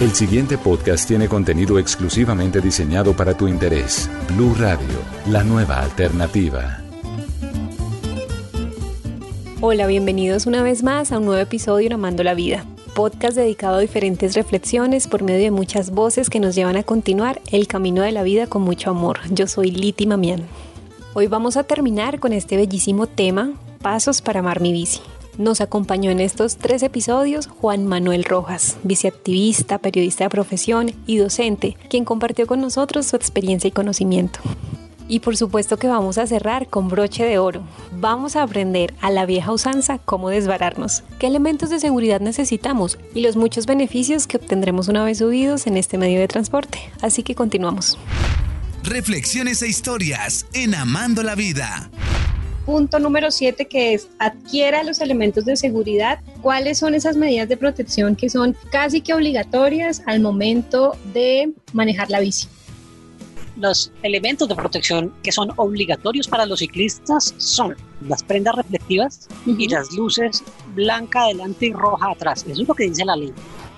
El siguiente podcast tiene contenido exclusivamente diseñado para tu interés. Blue Radio, la nueva alternativa. Hola, bienvenidos una vez más a un nuevo episodio de Amando la Vida, podcast dedicado a diferentes reflexiones por medio de muchas voces que nos llevan a continuar el camino de la vida con mucho amor. Yo soy Liti Mamián. Hoy vamos a terminar con este bellísimo tema, Pasos para amar mi bici. Nos acompañó en estos tres episodios Juan Manuel Rojas, viceactivista, periodista de profesión y docente, quien compartió con nosotros su experiencia y conocimiento. Y por supuesto que vamos a cerrar con broche de oro. Vamos a aprender a la vieja usanza cómo desbararnos, qué elementos de seguridad necesitamos y los muchos beneficios que obtendremos una vez subidos en este medio de transporte. Así que continuamos. Reflexiones e historias en Amando la Vida punto número 7 que es adquiera los elementos de seguridad. ¿Cuáles son esas medidas de protección que son casi que obligatorias al momento de manejar la bici? Los elementos de protección que son obligatorios para los ciclistas son las prendas reflectivas y las luces blanca adelante y roja atrás. Eso es lo que dice la ley.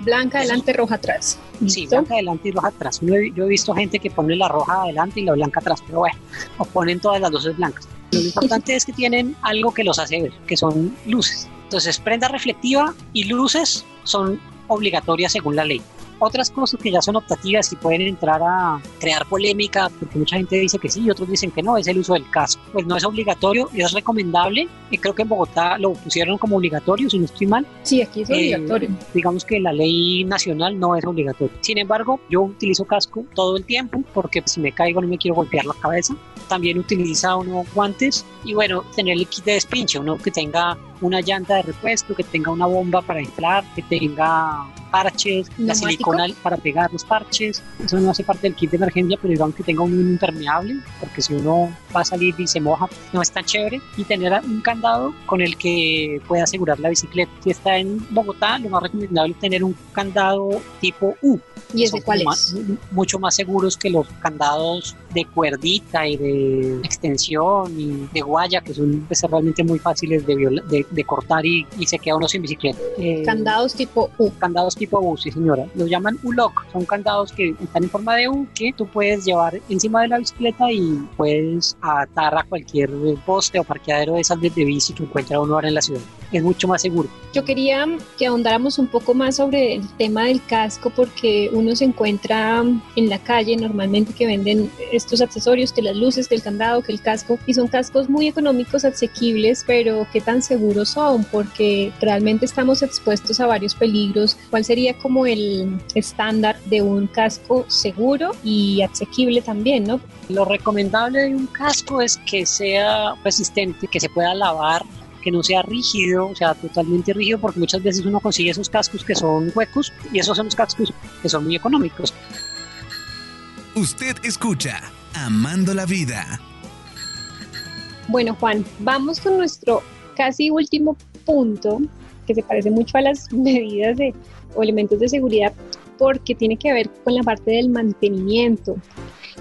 Blanca adelante, roja atrás. Sí, blanca adelante y roja atrás. Yo he, visto gente que pone la roja adelante y la blanca atrás, pero bueno, o ponen todas las luces blancas. Lo importante es que tienen algo que los hace ver, que son luces. Entonces, prenda reflectiva y luces son obligatorias según la ley otras cosas que ya son optativas y pueden entrar a crear polémica, porque mucha gente dice que sí y otros dicen que no, es el uso del casco. Pues no es obligatorio, es recomendable. Y creo que en Bogotá lo pusieron como obligatorio, si no estoy mal. Sí, aquí es eh, obligatorio. Digamos que la ley nacional no es obligatorio. Sin embargo, yo utilizo casco todo el tiempo porque si me caigo no me quiero golpear la cabeza. También utiliza uno guantes y bueno, tener el kit de despinche, uno que tenga una llanta de repuesto, que tenga una bomba para inflar, que tenga parches, la silicona para pegar los parches. Eso no hace parte del kit de emergencia, pero digamos que tenga un impermeable, porque si uno va a salir y se moja, no es tan chévere. Y tener un candado con el que pueda asegurar la bicicleta. Si está en Bogotá, lo más recomendable es tener un candado tipo U. ¿Y ese cuál es? mucho más seguros que los candados de cuerdita y de extensión y de guaya, que son pues, realmente muy fáciles de, de, cortar y, y, se queda uno sin bicicleta. Eh, candados tipo U. Candados tipo U, sí señora. Los llaman U-Lock. Son candados que están en forma de U que tú puedes llevar encima de la bicicleta y puedes atar a cualquier poste o parqueadero de esas de bici que encuentra uno ahora en la ciudad. Es mucho más seguro. Yo quería que ahondáramos un poco más sobre el tema del casco porque uno se encuentra en la calle normalmente que venden estos accesorios, que las luces, que el candado, que el casco, y son cascos muy económicos, asequibles, pero qué tan seguros son, porque realmente estamos expuestos a varios peligros. ¿Cuál sería como el estándar de un casco seguro y asequible también, no? Lo recomendable de un casco es que sea resistente, que se pueda lavar que no sea rígido, o sea, totalmente rígido, porque muchas veces uno consigue esos cascos que son huecos y esos son los cascos que son muy económicos. Usted escucha Amando la Vida. Bueno, Juan, vamos con nuestro casi último punto, que se parece mucho a las medidas de, o elementos de seguridad, porque tiene que ver con la parte del mantenimiento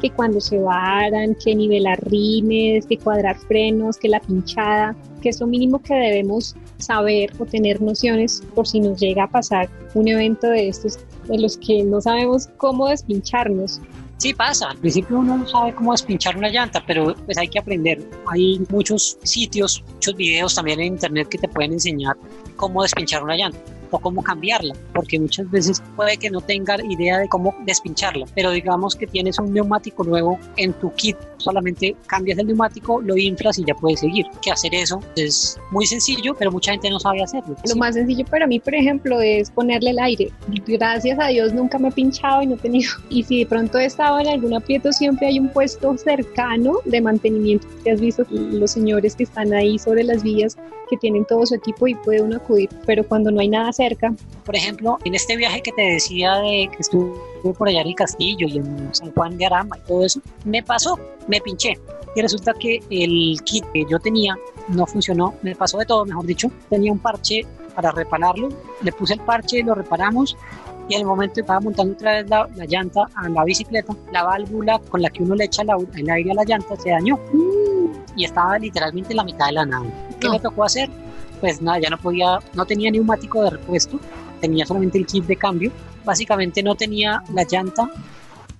que cuando se varan, que nivelar rines, que cuadrar frenos, que la pinchada, que es lo mínimo que debemos saber o tener nociones por si nos llega a pasar un evento de estos de los que no sabemos cómo despincharnos. Sí pasa, al principio uno no sabe cómo despinchar una llanta, pero pues hay que aprender. Hay muchos sitios, muchos videos también en internet que te pueden enseñar cómo despinchar una llanta o cómo cambiarla, porque muchas veces puede que no tenga idea de cómo despincharla, pero digamos que tienes un neumático nuevo en tu kit, solamente cambias el neumático, lo inflas y ya puedes seguir. Que hacer eso es muy sencillo, pero mucha gente no sabe hacerlo. Lo más sencillo para mí, por ejemplo, es ponerle el aire. Gracias a Dios nunca me he pinchado y no he tenido. Y si de pronto he estado en algún aprieto, siempre hay un puesto cercano de mantenimiento. Que has visto los señores que están ahí sobre las vías que tienen todo su equipo y puede uno acudir, pero cuando no hay nada cerca. Por ejemplo, en este viaje que te decía de que estuve por allá en el Castillo y en San Juan de Arama y todo eso, me pasó, me pinché. Y resulta que el kit que yo tenía no funcionó, me pasó de todo, mejor dicho. Tenía un parche para repararlo, le puse el parche, lo reparamos y en el momento que estaba montando otra vez la, llanta a la bicicleta, la válvula con la que uno le echa el aire a la llanta se dañó y estaba literalmente en la mitad de la nave. ¿Qué me tocó hacer? Pues nada, ya no podía, no tenía neumático de repuesto tenía solamente el kit de cambio. Básicamente no tenía la llanta,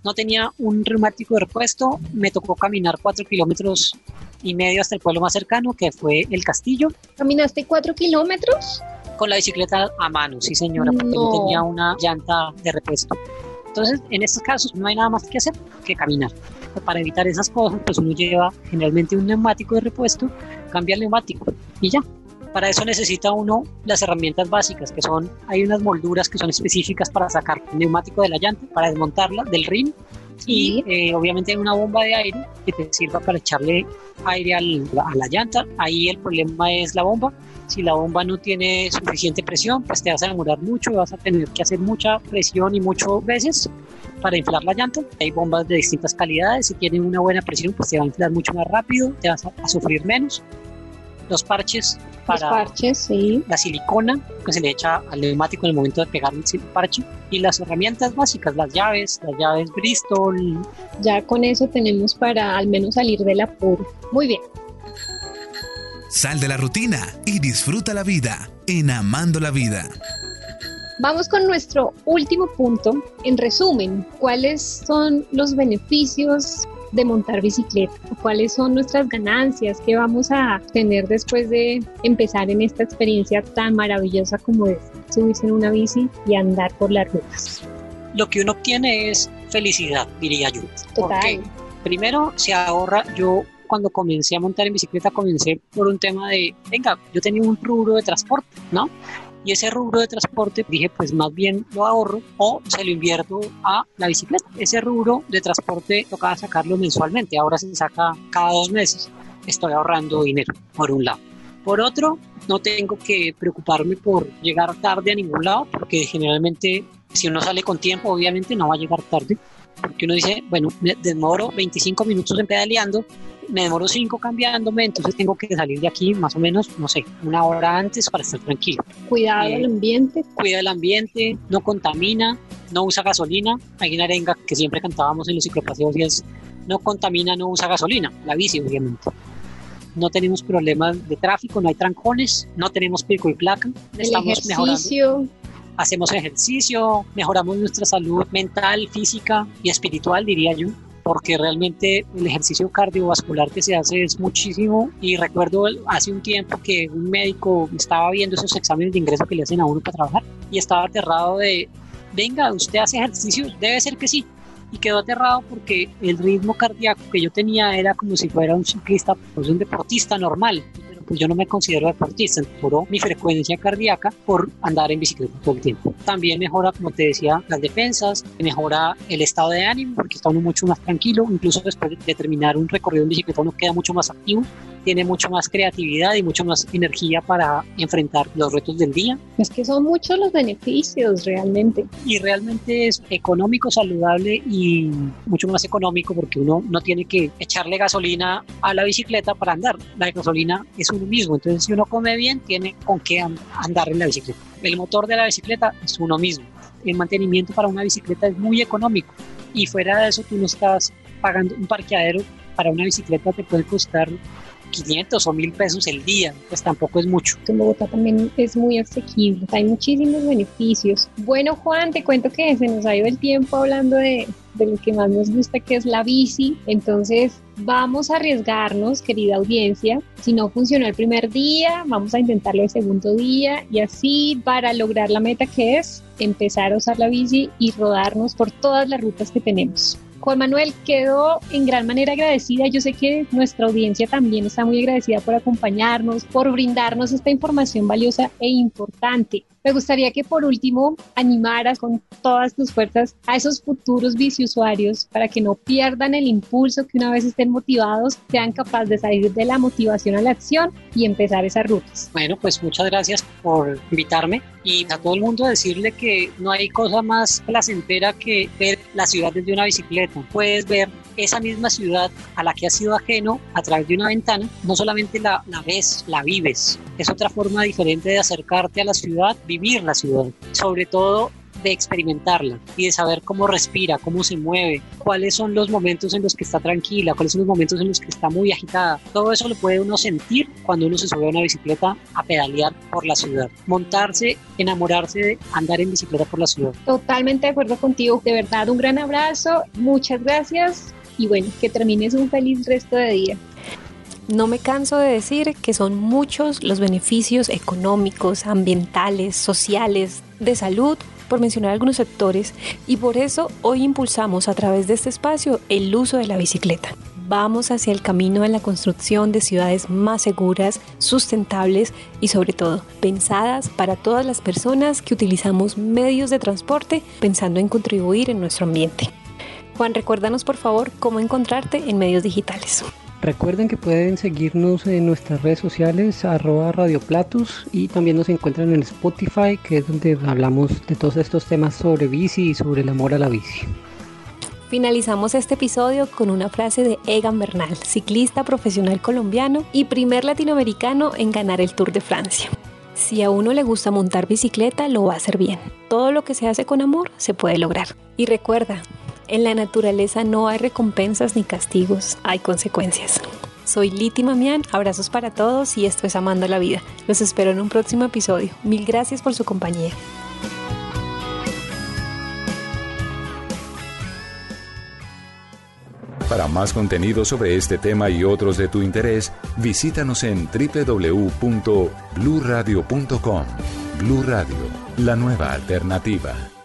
no tenía un reumático de repuesto, me tocó caminar cuatro kilómetros y medio hasta el pueblo más cercano, que fue el Castillo. ¿Caminaste cuatro kilómetros? Con la bicicleta a mano, sí señora, porque no, No. tenía una llanta de repuesto. Entonces, en estos casos no hay nada más que hacer que caminar. Para evitar esas cosas, pues uno lleva generalmente un neumático de repuesto, cambia el neumático y ya. Para eso necesita uno las herramientas básicas, que son, hay unas molduras que son específicas para sacar el neumático de la llanta, para desmontarla del rin. Y eh, obviamente hay una bomba de aire que te sirva para echarle aire al- a la llanta. Ahí el problema es la bomba. Si la bomba no tiene suficiente presión, pues te vas a demorar mucho vas a tener que hacer mucha presión y muchas veces para inflar la llanta. Hay bombas de distintas calidades. Si tienen una buena presión, pues te va a inflar mucho más rápido, te vas a, a sufrir menos. Los parches Los para parches, sí. la silicona que se le echa al neumático en el momento de pegar el parche y las herramientas básicas, las llaves, las llaves Bristol, Ya con eso tenemos para al menos salir del apuro. Muy bien. Sal de la rutina y disfruta la vida en Amando la Vida. Vamos con nuestro último punto. En resumen, ¿cuáles son los beneficios de montar bicicleta? ¿Cuáles son nuestras ganancias que vamos a tener después de empezar en esta experiencia tan maravillosa como es subirse en una bici y andar por las rutas? lo que uno obtiene es felicidad, diría yo. Total. Porque primero se ahorra, yo cuando comencé a montar en bicicleta comencé por un tema de, venga, yo tenía un rubro de transporte, ¿no? Y ese rubro de transporte dije, pues más bien lo ahorro o se lo invierto a la bicicleta. Ese rubro de transporte tocaba sacarlo mensualmente, ahora se saca cada dos meses. Estoy ahorrando dinero, por un lado. Por otro, no tengo que preocuparme por llegar tarde a ningún lado, porque generalmente si uno sale con tiempo, obviamente no va a llegar tarde, porque uno dice, bueno, me demoro 25 minutos en pedaleando, me demoro 5 cambiándome, entonces tengo que salir de aquí más o menos, no sé, una hora antes para estar tranquilo. Cuidado Eh, al ambiente. Cuida el ambiente, no contamina, no usa gasolina. Hay una arenga que siempre cantábamos en los ciclopaseos y es, no contamina, no usa gasolina, la bici obviamente. No tenemos problemas de tráfico, no hay trancones, no tenemos pico y placa, El estamos mejorando ejercicio. hacemos ejercicio, mejoramos nuestra salud mental, física y espiritual, diría yo, porque realmente el ejercicio cardiovascular que se hace es muchísimo. Y recuerdo hace un tiempo que un médico estaba viendo esos exámenes de ingreso que le hacen a uno para trabajar y estaba aterrado de, venga, usted hace ejercicio, debe ser que sí. Y quedó aterrado porque el ritmo cardíaco que yo tenía era como si fuera un ciclista, pues un deportista normal. Pues yo no me considero deportista, mejoró mi frecuencia cardíaca por andar en bicicleta todo el tiempo. También mejora, como te decía, las defensas, mejora el estado de ánimo porque está uno mucho más tranquilo, incluso después de terminar un recorrido en bicicleta uno queda mucho más activo, tiene mucho más creatividad y mucho más energía para enfrentar los retos del día Es que son muchos los beneficios realmente. y realmente es económico, saludable y mucho más económico porque uno no tiene que echarle gasolina a la bicicleta para andar. La gasolina es uno mismo, entonces si uno come bien tiene con qué an- andar en la bicicleta. El motor de la bicicleta es uno mismo. El mantenimiento para una bicicleta es muy económico y fuera de eso tú no estás pagando un parqueadero para una bicicleta te puede costar 500 o 1000 pesos el día, pues tampoco es mucho. En Bogotá también es muy asequible, hay muchísimos beneficios. Bueno, Juan, te cuento que se nos ha ido el tiempo hablando de, de lo que más nos gusta, que es la bici. Entonces, vamos a arriesgarnos, querida audiencia. Si no funcionó el primer día, vamos a intentarlo el segundo día y así para lograr la meta que es empezar a usar la bici y rodarnos por todas las rutas que tenemos. Juan Manuel, quedo en gran manera agradecida. Yo sé que nuestra audiencia también está muy agradecida por acompañarnos, por brindarnos esta información valiosa e importante. Me gustaría que por último animaras con todas tus fuerzas a esos futuros biciusuarios para que no pierdan el impulso, que una vez estén motivados, sean capaces de salir de la motivación a la acción y empezar esas rutas. Bueno, pues muchas gracias por invitarme y a todo el mundo decirle que no hay cosa más placentera que ver la ciudad desde una bicicleta. Puedes ver esa misma ciudad a la que has sido ajeno a través de una ventana, no solamente la, la ves, la vives. Es otra forma diferente de acercarte a la ciudad, vivir la ciudad. Sobre todo de experimentarla y de saber cómo respira, cómo se mueve, cuáles son los momentos en los que está tranquila, cuáles son los momentos en los que está muy agitada. Todo eso lo puede uno sentir cuando uno se sube a una bicicleta a pedalear por la ciudad. Montarse, enamorarse de andar en bicicleta por la ciudad. Totalmente de acuerdo contigo. De verdad, un gran abrazo. Muchas gracias y bueno, que termines un feliz resto de día. No me canso de decir que son muchos los beneficios económicos, ambientales, sociales, de salud, por mencionar algunos sectores, y por eso hoy impulsamos a través de este espacio el uso de la bicicleta. Vamos hacia el camino de la construcción de ciudades más seguras, sustentables y sobre todo pensadas para todas las personas que utilizamos medios de transporte pensando en contribuir en nuestro ambiente. Juan, recuérdanos por favor cómo encontrarte en medios digitales. Recuerden que pueden seguirnos en nuestras redes sociales, arroba radioplatus, y también nos encuentran en Spotify, que es donde hablamos de todos estos temas sobre bici y sobre el amor a la bici. Finalizamos este episodio con una frase de Egan Bernal, ciclista profesional colombiano y primer latinoamericano en ganar el Tour de Francia. Si a uno le gusta montar bicicleta, lo va a hacer bien. Todo lo que se hace con amor se puede lograr. Y recuerda, en la naturaleza no hay recompensas ni castigos, hay consecuencias. Soy Liti Mamián, abrazos para todos y esto es Amando la Vida. Los espero en un próximo episodio. Mil gracias por su compañía. Para más contenido sobre este tema y otros de tu interés, visítanos en www.bluradio.com. Blu Radio, la nueva alternativa.